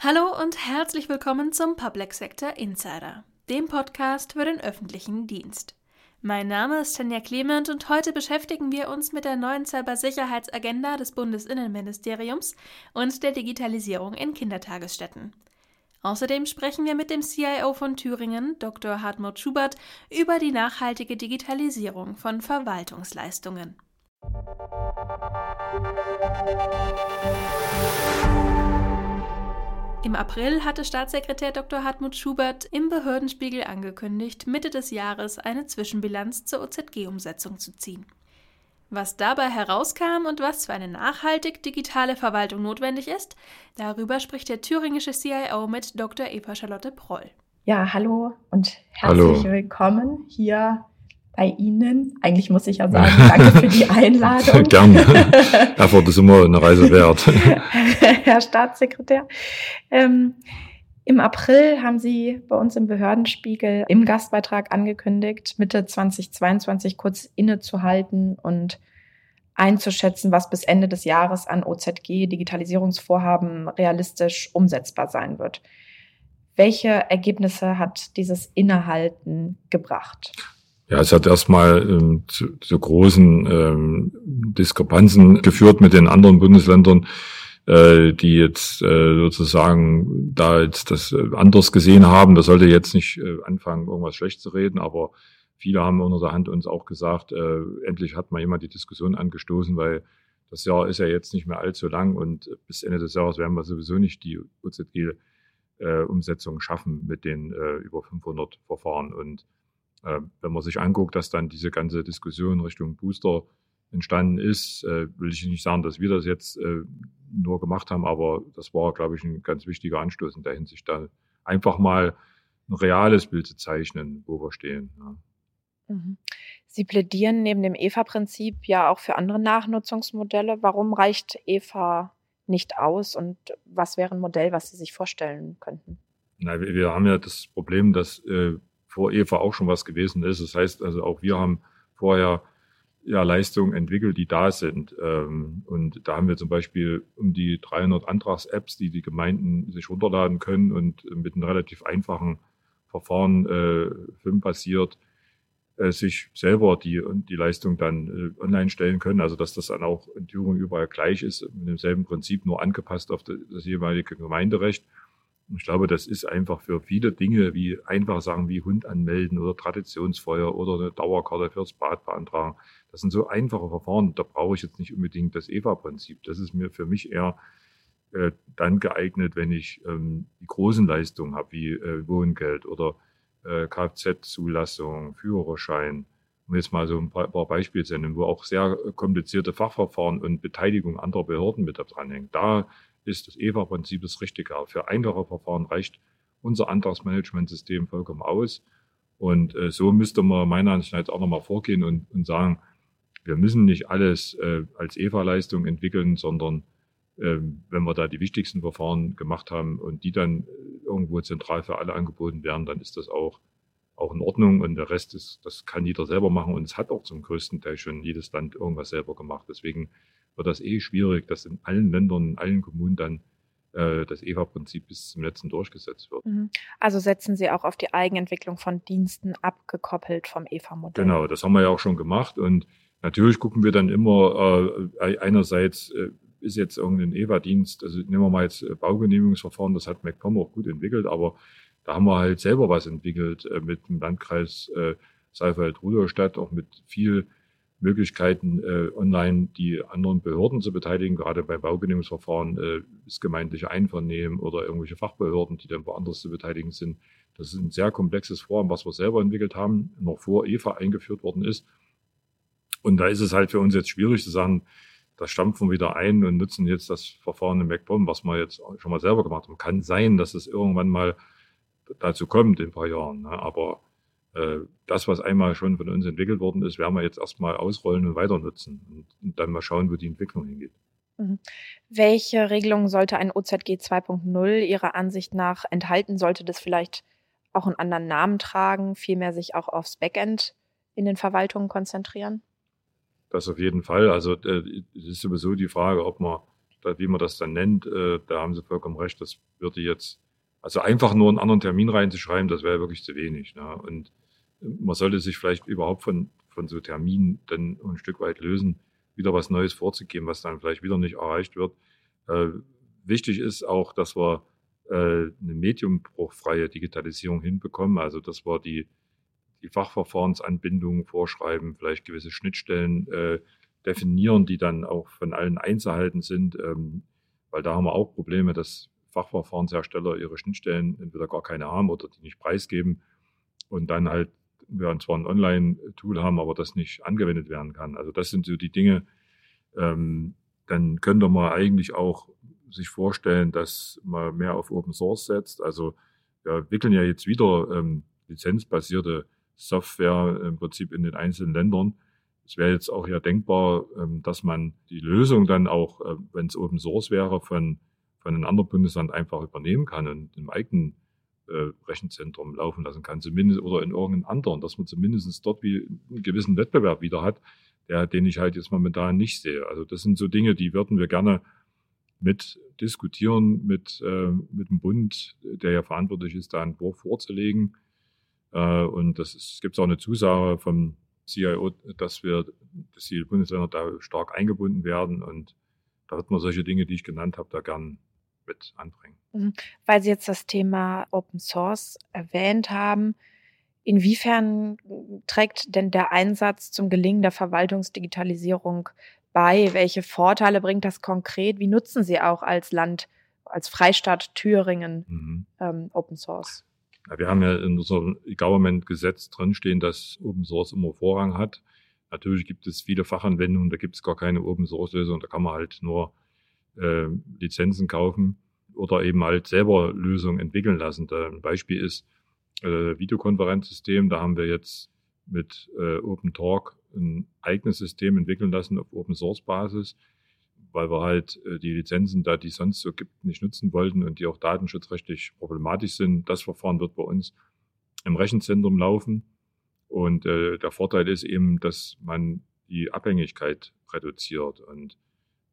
Hallo und herzlich willkommen zum Public Sector Insider, dem Podcast für den öffentlichen Dienst. Mein Name ist Tanja Clement und heute beschäftigen wir uns mit der neuen Cybersicherheitsagenda des Bundesinnenministeriums und der Digitalisierung in Kindertagesstätten. Außerdem sprechen wir mit dem CIO von Thüringen, Dr. Hartmut Schubert, über die nachhaltige Digitalisierung von Verwaltungsleistungen. Im April hatte Staatssekretär Dr. Hartmut Schubert im Behördenspiegel angekündigt, Mitte des Jahres eine Zwischenbilanz zur OZG-Umsetzung zu ziehen. Was dabei herauskam und was für eine nachhaltig digitale Verwaltung notwendig ist, darüber spricht der thüringische CIO mit Dr. Eva Charlotte Proll. Ja, hallo und herzlich hallo. willkommen hier bei Ihnen. Eigentlich muss ich ja sagen, danke für die Einladung. Gerne. Erfurt ist immer eine Reise wert. Herr Staatssekretär. Ähm, Im April haben Sie bei uns im Behördenspiegel im Gastbeitrag angekündigt, Mitte 2022 kurz innezuhalten und einzuschätzen, was bis Ende des Jahres an OZG-Digitalisierungsvorhaben realistisch umsetzbar sein wird. Welche Ergebnisse hat dieses Innehalten gebracht? Ja, es hat erstmal ähm, zu, zu großen ähm, Diskrepanzen geführt mit den anderen Bundesländern, äh, die jetzt äh, sozusagen da jetzt das äh, anders gesehen haben. Das sollte jetzt nicht äh, anfangen, irgendwas schlecht zu reden, aber viele haben unter der Hand uns auch gesagt, äh, endlich hat mal jemand die Diskussion angestoßen, weil das Jahr ist ja jetzt nicht mehr allzu lang und bis Ende des Jahres werden wir sowieso nicht die OZG-Umsetzung äh, schaffen mit den äh, über 500 Verfahren und wenn man sich anguckt, dass dann diese ganze Diskussion Richtung Booster entstanden ist, äh, will ich nicht sagen, dass wir das jetzt äh, nur gemacht haben, aber das war, glaube ich, ein ganz wichtiger Anstoß in der Hinsicht, da einfach mal ein reales Bild zu zeichnen, wo wir stehen. Ja. Mhm. Sie plädieren neben dem EVA-Prinzip ja auch für andere Nachnutzungsmodelle. Warum reicht EVA nicht aus und was wäre ein Modell, was Sie sich vorstellen könnten? Na, wir, wir haben ja das Problem, dass äh, vor Eva auch schon was gewesen ist. Das heißt also, auch wir haben vorher ja, Leistungen entwickelt, die da sind. Ähm, und da haben wir zum Beispiel um die 300 Antrags-Apps, die die Gemeinden sich runterladen können und mit einem relativ einfachen Verfahren, äh, filmbasiert, äh, sich selber die, die Leistung dann äh, online stellen können. Also dass das dann auch in Thüringen überall gleich ist, mit demselben Prinzip, nur angepasst auf das jeweilige Gemeinderecht. Ich glaube, das ist einfach für viele Dinge, wie einfach sagen, wie Hund anmelden oder Traditionsfeuer oder eine Dauerkarte fürs Bad beantragen. Das sind so einfache Verfahren. Da brauche ich jetzt nicht unbedingt das EVA-Prinzip. Das ist mir für mich eher äh, dann geeignet, wenn ich ähm, die großen Leistungen habe, wie äh, Wohngeld oder äh, Kfz-Zulassung, Führerschein, um jetzt mal so ein paar, paar Beispiele zu nennen, wo auch sehr komplizierte Fachverfahren und Beteiligung anderer Behörden mit dranhängen. Da ist das EVA-Prinzip das Richtige. Für einfache Verfahren reicht unser Antragsmanagementsystem vollkommen aus. Und äh, so müsste man meiner Ansicht nach jetzt auch nochmal vorgehen und, und sagen, wir müssen nicht alles äh, als EVA-Leistung entwickeln, sondern äh, wenn wir da die wichtigsten Verfahren gemacht haben und die dann äh, irgendwo zentral für alle angeboten werden, dann ist das auch, auch in Ordnung. Und der Rest ist, das kann jeder selber machen. Und es hat auch zum größten Teil schon jedes Land irgendwas selber gemacht. Deswegen wird das eh schwierig, dass in allen Ländern, in allen Kommunen dann äh, das EVA-Prinzip bis zum letzten durchgesetzt wird. Mhm. Also setzen Sie auch auf die Eigenentwicklung von Diensten abgekoppelt vom EVA-Modell. Genau, das haben wir ja auch schon gemacht und natürlich gucken wir dann immer äh, einerseits äh, ist jetzt irgendein EVA-Dienst, also nehmen wir mal jetzt äh, Baugenehmigungsverfahren, das hat MacPom auch gut entwickelt, aber da haben wir halt selber was entwickelt äh, mit dem Landkreis äh, Saalfeld-Rudolstadt, auch mit viel Möglichkeiten, äh, online die anderen Behörden zu beteiligen. Gerade bei Baugenehmigungsverfahren äh, ist gemeindliche Einvernehmen oder irgendwelche Fachbehörden, die dann woanders zu beteiligen sind. Das ist ein sehr komplexes Vorhaben, was wir selber entwickelt haben, noch vor EVA eingeführt worden ist. Und da ist es halt für uns jetzt schwierig zu sagen, da stampfen wir wieder ein und nutzen jetzt das Verfahren im MacBomb, was wir jetzt schon mal selber gemacht haben. Kann sein, dass es irgendwann mal dazu kommt in ein paar Jahren. Ne? Aber das, was einmal schon von uns entwickelt worden ist, werden wir jetzt erstmal ausrollen und weiter nutzen und, und dann mal schauen, wo die Entwicklung hingeht. Mhm. Welche Regelungen sollte ein OZG 2.0 Ihrer Ansicht nach enthalten? Sollte das vielleicht auch einen anderen Namen tragen, vielmehr sich auch aufs Backend in den Verwaltungen konzentrieren? Das auf jeden Fall. Also äh, es ist sowieso die Frage, ob man wie man das dann nennt, äh, da haben Sie vollkommen recht, das würde jetzt, also einfach nur einen anderen Termin reinzuschreiben, das wäre wirklich zu wenig. Ne? Und man sollte sich vielleicht überhaupt von, von so Terminen dann ein Stück weit lösen, wieder was Neues vorzugeben, was dann vielleicht wieder nicht erreicht wird. Äh, wichtig ist auch, dass wir äh, eine mediumbruchfreie Digitalisierung hinbekommen, also dass wir die, die Fachverfahrensanbindungen vorschreiben, vielleicht gewisse Schnittstellen äh, definieren, die dann auch von allen einzuhalten sind, ähm, weil da haben wir auch Probleme, dass Fachverfahrenshersteller ihre Schnittstellen entweder gar keine haben oder die nicht preisgeben und dann halt wir zwar ein Online-Tool haben, aber das nicht angewendet werden kann. Also das sind so die Dinge, ähm, dann könnte man eigentlich auch sich vorstellen, dass man mehr auf Open Source setzt. Also wir entwickeln ja jetzt wieder ähm, lizenzbasierte Software im Prinzip in den einzelnen Ländern. Es wäre jetzt auch ja denkbar, ähm, dass man die Lösung dann auch, äh, wenn es Open Source wäre, von, von einem anderen Bundesland einfach übernehmen kann und im eigenen äh, Rechenzentrum laufen lassen kann, zumindest oder in irgendeinem anderen, dass man zumindest dort wie einen gewissen Wettbewerb wieder hat, der, den ich halt jetzt momentan nicht sehe. Also das sind so Dinge, die würden wir gerne mit diskutieren, mit, äh, mit dem Bund, der ja verantwortlich ist, da einen Entwurf vorzulegen. Äh, und das gibt auch eine Zusage vom CIO, dass wir, dass die Bundesländer da stark eingebunden werden. Und da wird man solche Dinge, die ich genannt habe, da gern mit anbringen. Mhm. Weil Sie jetzt das Thema Open Source erwähnt haben, inwiefern trägt denn der Einsatz zum Gelingen der Verwaltungsdigitalisierung bei? Welche Vorteile bringt das konkret? Wie nutzen Sie auch als Land, als Freistaat Thüringen mhm. ähm, Open Source? Ja, wir haben ja in unserem Government-Gesetz drinstehen, dass Open Source immer Vorrang hat. Natürlich gibt es viele Fachanwendungen, da gibt es gar keine Open Source Lösung, da kann man halt nur äh, Lizenzen kaufen oder eben halt selber Lösungen entwickeln lassen. Da ein Beispiel ist äh, Videokonferenzsystem. Da haben wir jetzt mit äh, Open Talk ein eigenes System entwickeln lassen auf Open Source Basis, weil wir halt äh, die Lizenzen, da die sonst so gibt, nicht nutzen wollten und die auch datenschutzrechtlich problematisch sind. Das Verfahren wird bei uns im Rechenzentrum laufen. Und äh, der Vorteil ist eben, dass man die Abhängigkeit reduziert. Und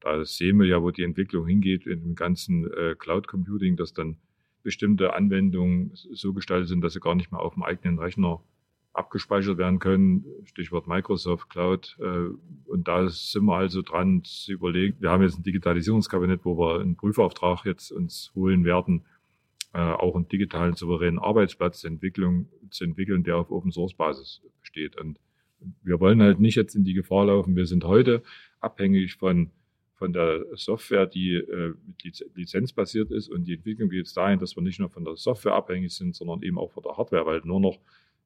da sehen wir ja, wo die Entwicklung hingeht in dem ganzen äh, Cloud Computing, dass dann bestimmte Anwendungen so gestaltet sind, dass sie gar nicht mehr auf dem eigenen Rechner abgespeichert werden können. Stichwort Microsoft Cloud. Äh, und da sind wir also dran zu überlegen. Wir haben jetzt ein Digitalisierungskabinett, wo wir einen Prüfauftrag jetzt uns holen werden, äh, auch einen digitalen souveränen Arbeitsplatz zu entwickeln, zu entwickeln, der auf Open Source Basis besteht. Und wir wollen halt nicht jetzt in die Gefahr laufen. Wir sind heute abhängig von von der Software, die äh, mit lizenzbasiert ist und die Entwicklung geht jetzt dahin, dass wir nicht nur von der Software abhängig sind, sondern eben auch von der Hardware, weil nur noch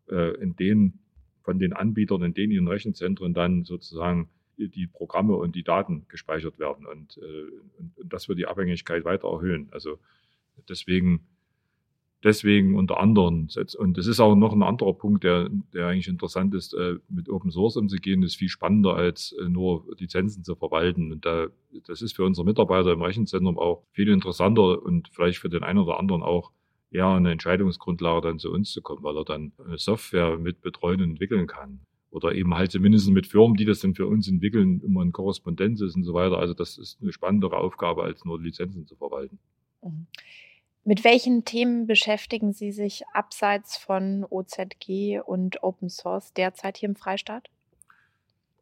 äh, in den, von den Anbietern, in denen ihren Rechenzentren dann sozusagen die Programme und die Daten gespeichert werden und, äh, und das wird die Abhängigkeit weiter erhöhen. Also deswegen deswegen unter anderem. Und das ist auch noch ein anderer Punkt, der, der eigentlich interessant ist, äh, mit Open Source umzugehen, ist viel spannender als äh, nur Lizenzen zu verwalten. Und da, das ist für unsere Mitarbeiter im Rechenzentrum auch viel interessanter und vielleicht für den einen oder anderen auch eher eine Entscheidungsgrundlage dann zu uns zu kommen, weil er dann eine Software mit betreuen und entwickeln kann. Oder eben halt zumindest mit Firmen, die das dann für uns entwickeln, immer in Korrespondenz ist und so weiter. Also das ist eine spannendere Aufgabe, als nur Lizenzen zu verwalten. Mhm. Mit welchen Themen beschäftigen Sie sich abseits von OZG und Open Source derzeit hier im Freistaat?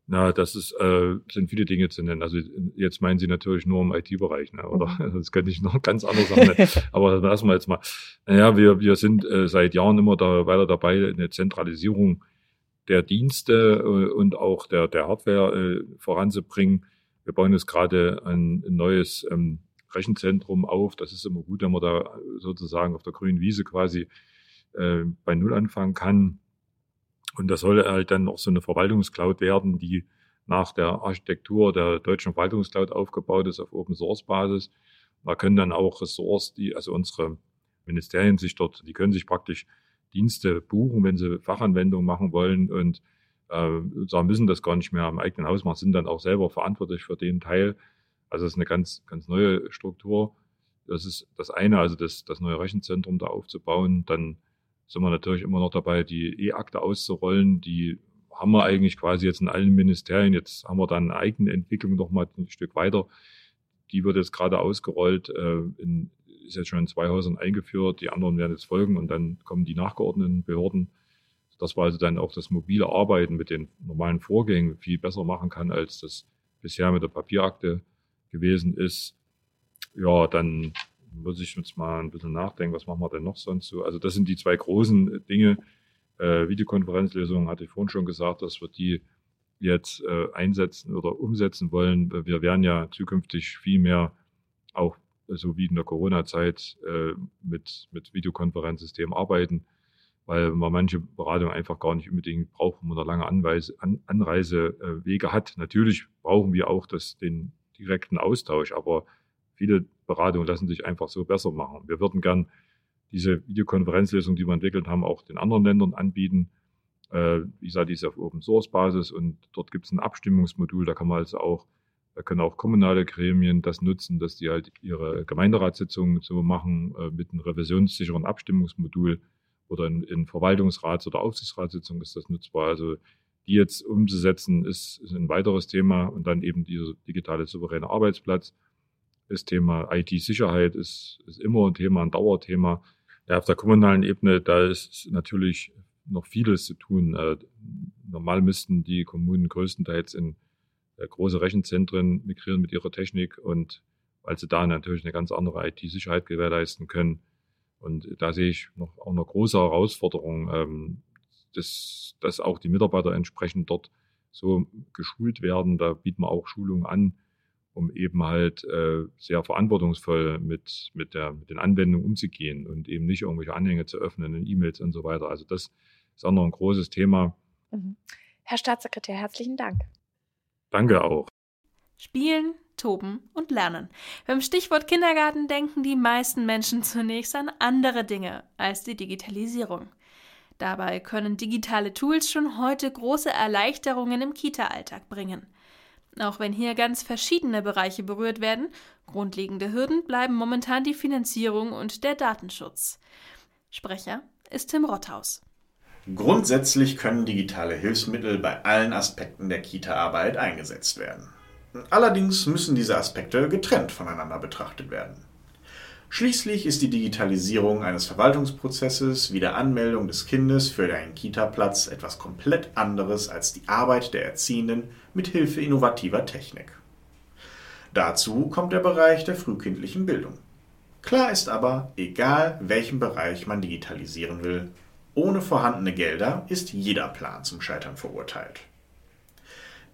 Na, das ist, äh, sind viele Dinge zu nennen. Also jetzt meinen Sie natürlich nur im IT-Bereich, ne? oder? Mhm. Das könnte ich noch ganz anders sagen. Aber lassen wir jetzt mal. Naja, wir, wir sind äh, seit Jahren immer da weiter dabei, eine Zentralisierung der Dienste äh, und auch der, der Hardware äh, voranzubringen. Wir bauen jetzt gerade ein, ein neues ähm, Rechenzentrum auf. Das ist immer gut, wenn man da sozusagen auf der grünen Wiese quasi äh, bei Null anfangen kann. Und das soll halt dann auch so eine Verwaltungscloud werden, die nach der Architektur der deutschen Verwaltungscloud aufgebaut ist auf Open Source Basis. Da können dann auch Ressorts, die, also unsere Ministerien sich dort, die können sich praktisch Dienste buchen, wenn sie Fachanwendungen machen wollen und äh, müssen das gar nicht mehr am eigenen Haus machen, sind dann auch selber verantwortlich für den Teil. Also es ist eine ganz, ganz neue Struktur. Das ist das eine, also das, das neue Rechenzentrum da aufzubauen. Dann sind wir natürlich immer noch dabei, die E-Akte auszurollen. Die haben wir eigentlich quasi jetzt in allen Ministerien. Jetzt haben wir dann eine eigene Entwicklung noch mal ein Stück weiter. die wird jetzt gerade ausgerollt, äh, in, ist jetzt schon in zwei Häusern eingeführt, die anderen werden jetzt folgen und dann kommen die nachgeordneten Behörden. Dass wir also dann auch das mobile Arbeiten mit den normalen Vorgängen viel besser machen kann, als das bisher mit der Papierakte gewesen ist. Ja, dann muss ich jetzt mal ein bisschen nachdenken, was machen wir denn noch sonst so? Also das sind die zwei großen Dinge. Äh, Videokonferenzlösungen hatte ich vorhin schon gesagt, dass wir die jetzt äh, einsetzen oder umsetzen wollen. Wir werden ja zukünftig viel mehr auch so wie in der Corona-Zeit äh, mit, mit Videokonferenzsystemen arbeiten, weil man manche Beratungen einfach gar nicht unbedingt braucht, wenn man da lange Anweise, An, Anreisewege hat. Natürlich brauchen wir auch das, den direkten Austausch, aber viele Beratungen lassen sich einfach so besser machen. Wir würden gern diese Videokonferenzlösung, die wir entwickelt haben, auch den anderen Ländern anbieten. Äh, wie gesagt, die ist auf Open Source Basis und dort gibt es ein Abstimmungsmodul, da kann man also auch, da können auch kommunale Gremien das nutzen, dass die halt ihre Gemeinderatssitzungen so machen äh, mit einem revisionssicheren Abstimmungsmodul oder in, in Verwaltungsrats- oder Aufsichtsratssitzungen ist das nutzbar. Also die jetzt umzusetzen, ist, ist ein weiteres Thema und dann eben dieser digitale souveräne Arbeitsplatz. Das Thema IT-Sicherheit ist, ist immer ein Thema, ein Dauerthema. Ja, auf der kommunalen Ebene, da ist natürlich noch vieles zu tun. Äh, normal müssten die Kommunen größtenteils in äh, große Rechenzentren migrieren mit ihrer Technik und weil sie da natürlich eine ganz andere IT-Sicherheit gewährleisten können. Und da sehe ich noch auch eine große Herausforderung, ähm, dass, dass auch die Mitarbeiter entsprechend dort so geschult werden. Da bieten wir auch Schulungen an, um eben halt äh, sehr verantwortungsvoll mit, mit, der, mit den Anwendungen umzugehen und eben nicht irgendwelche Anhänge zu öffnen in E-Mails und so weiter. Also das ist auch noch ein großes Thema. Mhm. Herr Staatssekretär, herzlichen Dank. Danke auch. Spielen, toben und lernen. Beim Stichwort Kindergarten denken die meisten Menschen zunächst an andere Dinge als die Digitalisierung. Dabei können digitale Tools schon heute große Erleichterungen im Kita-Alltag bringen. Auch wenn hier ganz verschiedene Bereiche berührt werden, grundlegende Hürden bleiben momentan die Finanzierung und der Datenschutz. Sprecher ist Tim Rotthaus. Grundsätzlich können digitale Hilfsmittel bei allen Aspekten der Kita-Arbeit eingesetzt werden. Allerdings müssen diese Aspekte getrennt voneinander betrachtet werden. Schließlich ist die Digitalisierung eines Verwaltungsprozesses wie der Anmeldung des Kindes für einen Kita-Platz etwas komplett anderes als die Arbeit der Erziehenden mit Hilfe innovativer Technik. Dazu kommt der Bereich der frühkindlichen Bildung. Klar ist aber, egal welchen Bereich man digitalisieren will, ohne vorhandene Gelder ist jeder Plan zum Scheitern verurteilt.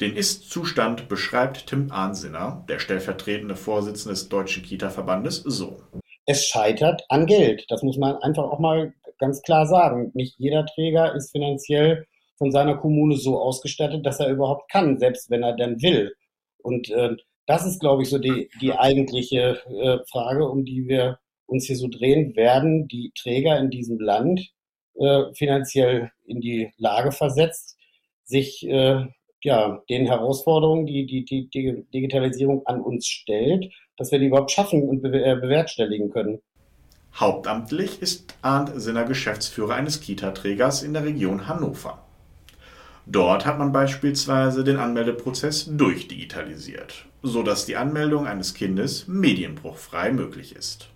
Den Ist-Zustand beschreibt Tim Arnsinner, der stellvertretende Vorsitzende des Deutschen Kita-Verbandes, so. Es scheitert an Geld. Das muss man einfach auch mal ganz klar sagen. Nicht jeder Träger ist finanziell von seiner Kommune so ausgestattet, dass er überhaupt kann, selbst wenn er denn will. Und äh, das ist, glaube ich, so die, die eigentliche äh, Frage, um die wir uns hier so drehen. Werden die Träger in diesem Land äh, finanziell in die Lage versetzt, sich äh, ja, den Herausforderungen, die die die Digitalisierung an uns stellt, dass wir die überhaupt schaffen und äh, bewerkstelligen können. Hauptamtlich ist Arndt Sinner Geschäftsführer eines Kita-Trägers in der Region Hannover. Dort hat man beispielsweise den Anmeldeprozess durchdigitalisiert, sodass die Anmeldung eines Kindes medienbruchfrei möglich ist.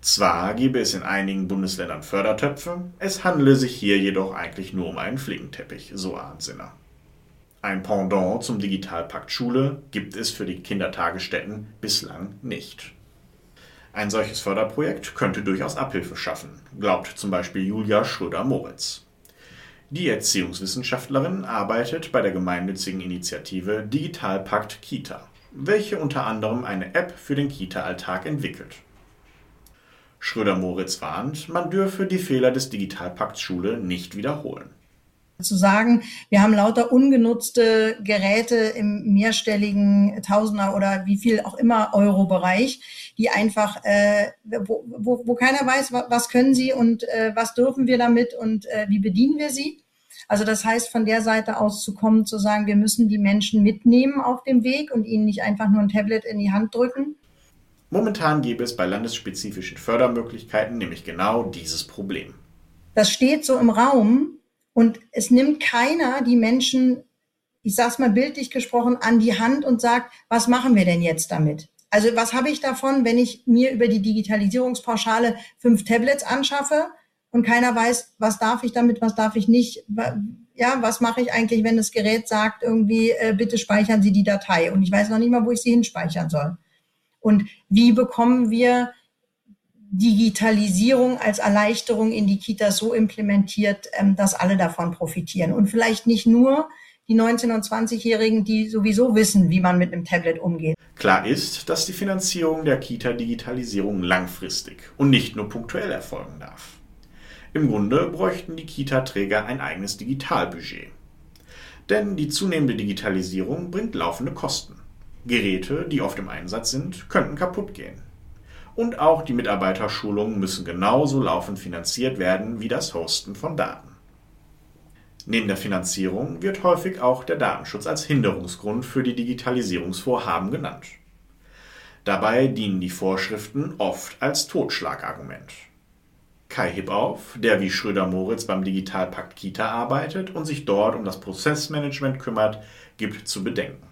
Zwar gebe es in einigen Bundesländern Fördertöpfe, es handele sich hier jedoch eigentlich nur um einen Flickenteppich, so Arndsinner. Ein Pendant zum Digitalpakt Schule gibt es für die Kindertagesstätten bislang nicht. Ein solches Förderprojekt könnte durchaus Abhilfe schaffen, glaubt zum Beispiel Julia Schröder-Moritz. Die Erziehungswissenschaftlerin arbeitet bei der gemeinnützigen Initiative Digitalpakt Kita, welche unter anderem eine App für den Kita-Alltag entwickelt. Schröder-Moritz warnt, man dürfe die Fehler des Digitalpakts Schule nicht wiederholen. Zu sagen, wir haben lauter ungenutzte Geräte im mehrstelligen Tausender oder wie viel auch immer Euro-Bereich, die einfach, äh, wo, wo, wo keiner weiß, was können sie und äh, was dürfen wir damit und äh, wie bedienen wir sie. Also das heißt, von der Seite aus zu kommen, zu sagen, wir müssen die Menschen mitnehmen auf dem Weg und ihnen nicht einfach nur ein Tablet in die Hand drücken, Momentan gäbe es bei landesspezifischen Fördermöglichkeiten nämlich genau dieses Problem. Das steht so im Raum und es nimmt keiner die Menschen, ich sag's mal bildlich gesprochen, an die Hand und sagt, was machen wir denn jetzt damit? Also was habe ich davon, wenn ich mir über die Digitalisierungspauschale fünf Tablets anschaffe und keiner weiß, was darf ich damit, was darf ich nicht? Ja, was mache ich eigentlich, wenn das Gerät sagt irgendwie, äh, bitte speichern Sie die Datei und ich weiß noch nicht mal, wo ich sie hinspeichern soll. Und wie bekommen wir Digitalisierung als Erleichterung in die Kita so implementiert, ähm, dass alle davon profitieren und vielleicht nicht nur die 19- und 20-Jährigen, die sowieso wissen, wie man mit einem Tablet umgeht. Klar ist, dass die Finanzierung der Kita-Digitalisierung langfristig und nicht nur punktuell erfolgen darf. Im Grunde bräuchten die Kita-Träger ein eigenes Digitalbudget. Denn die zunehmende Digitalisierung bringt laufende Kosten. Geräte, die oft im Einsatz sind, könnten kaputt gehen. Und auch die Mitarbeiterschulungen müssen genauso laufend finanziert werden wie das Hosten von Daten. Neben der Finanzierung wird häufig auch der Datenschutz als Hinderungsgrund für die Digitalisierungsvorhaben genannt. Dabei dienen die Vorschriften oft als Totschlagargument. Kai Hippauf, der wie Schröder-Moritz beim Digitalpakt Kita arbeitet und sich dort um das Prozessmanagement kümmert, gibt zu bedenken.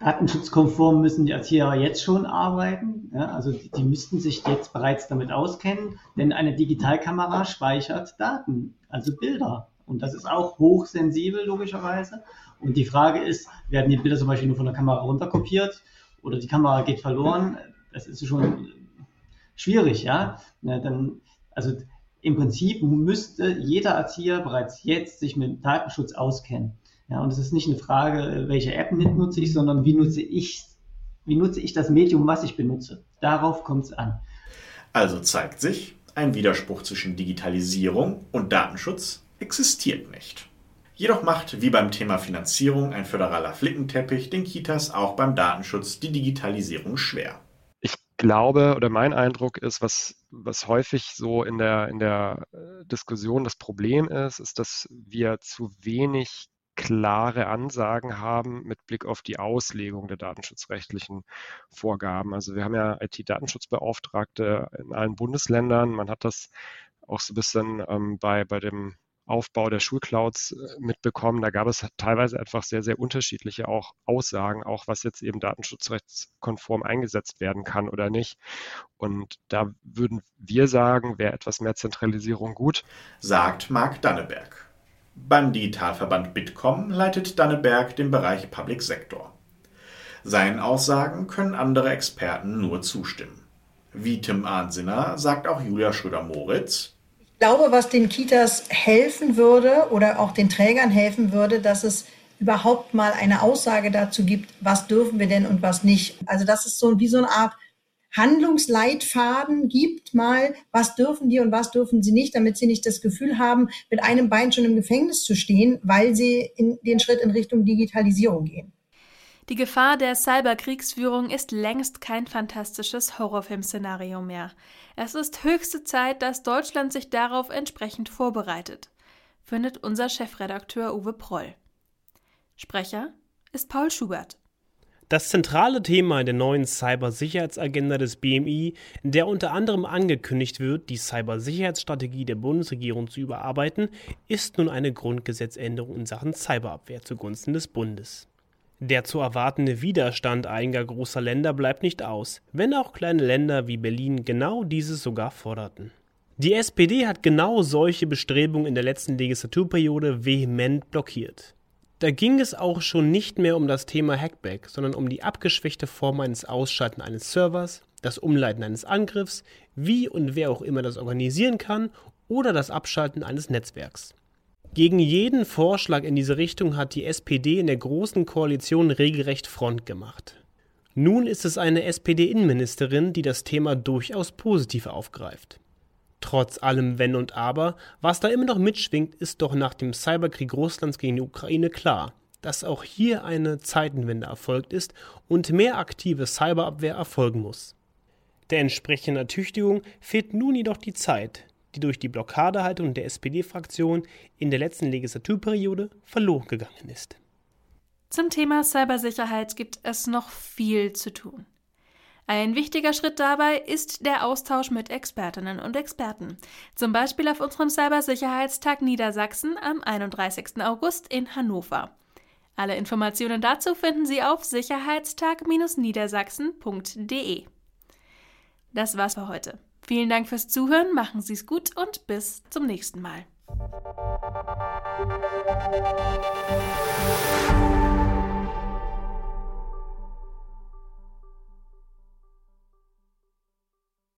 Datenschutzkonform müssen die Erzieher jetzt schon arbeiten. Ja, also die, die müssten sich jetzt bereits damit auskennen, denn eine Digitalkamera speichert Daten, also Bilder. Und das ist auch hochsensibel, logischerweise. Und die Frage ist, werden die Bilder zum Beispiel nur von der Kamera runterkopiert oder die Kamera geht verloren? Das ist schon schwierig, ja. ja dann, also im Prinzip müsste jeder Erzieher bereits jetzt sich mit Datenschutz auskennen. Ja, und es ist nicht eine Frage, welche App nutze ich, sondern wie nutze ich, wie nutze ich das Medium, was ich benutze. Darauf kommt es an. Also zeigt sich, ein Widerspruch zwischen Digitalisierung und Datenschutz existiert nicht. Jedoch macht, wie beim Thema Finanzierung, ein föderaler Flickenteppich den Kitas auch beim Datenschutz die Digitalisierung schwer. Ich glaube oder mein Eindruck ist, was, was häufig so in der, in der äh, Diskussion das Problem ist, ist, dass wir zu wenig klare Ansagen haben mit Blick auf die Auslegung der datenschutzrechtlichen Vorgaben. Also wir haben ja IT-Datenschutzbeauftragte in allen Bundesländern. Man hat das auch so ein bisschen ähm, bei, bei dem Aufbau der Schulclouds äh, mitbekommen. Da gab es teilweise einfach sehr, sehr unterschiedliche auch Aussagen, auch was jetzt eben datenschutzrechtskonform eingesetzt werden kann oder nicht. Und da würden wir sagen, wäre etwas mehr Zentralisierung gut. Sagt Marc Danneberg. Beim Digitalverband Bitkom leitet Danneberg den Bereich Public Sector. Seinen Aussagen können andere Experten nur zustimmen. Wie Tim Arnsinner sagt auch Julia Schröder-Moritz, glaube, was den Kitas helfen würde oder auch den Trägern helfen würde, dass es überhaupt mal eine Aussage dazu gibt, was dürfen wir denn und was nicht. Also dass es so wie so eine Art Handlungsleitfaden gibt, mal, was dürfen die und was dürfen sie nicht, damit sie nicht das Gefühl haben, mit einem Bein schon im Gefängnis zu stehen, weil sie in den Schritt in Richtung Digitalisierung gehen. Die Gefahr der Cyberkriegsführung ist längst kein fantastisches Horrorfilmszenario mehr. Es ist höchste Zeit, dass Deutschland sich darauf entsprechend vorbereitet, findet unser Chefredakteur Uwe Proll. Sprecher ist Paul Schubert. Das zentrale Thema der neuen Cybersicherheitsagenda des BMI, in der unter anderem angekündigt wird, die Cybersicherheitsstrategie der Bundesregierung zu überarbeiten, ist nun eine Grundgesetzänderung in Sachen Cyberabwehr zugunsten des Bundes. Der zu erwartende Widerstand einiger großer Länder bleibt nicht aus, wenn auch kleine Länder wie Berlin genau dieses sogar forderten. Die SPD hat genau solche Bestrebungen in der letzten Legislaturperiode vehement blockiert. Da ging es auch schon nicht mehr um das Thema Hackback, sondern um die abgeschwächte Form eines Ausschalten eines Servers, das Umleiten eines Angriffs, wie und wer auch immer das organisieren kann oder das Abschalten eines Netzwerks. Gegen jeden Vorschlag in diese Richtung hat die SPD in der Großen Koalition regelrecht Front gemacht. Nun ist es eine SPD-Innenministerin, die das Thema durchaus positiv aufgreift. Trotz allem Wenn und Aber, was da immer noch mitschwingt, ist doch nach dem Cyberkrieg Russlands gegen die Ukraine klar, dass auch hier eine Zeitenwende erfolgt ist und mehr aktive Cyberabwehr erfolgen muss. Der entsprechenden Ertüchtigung fehlt nun jedoch die Zeit, die durch die Blockadehaltung der SPD-Fraktion in der letzten Legislaturperiode verloren gegangen ist. Zum Thema Cybersicherheit gibt es noch viel zu tun. Ein wichtiger Schritt dabei ist der Austausch mit Expertinnen und Experten. Zum Beispiel auf unserem Cybersicherheitstag Niedersachsen am 31. August in Hannover. Alle Informationen dazu finden Sie auf sicherheitstag-niedersachsen.de. Das war's für heute. Vielen Dank fürs Zuhören, machen Sie es gut und bis zum nächsten Mal.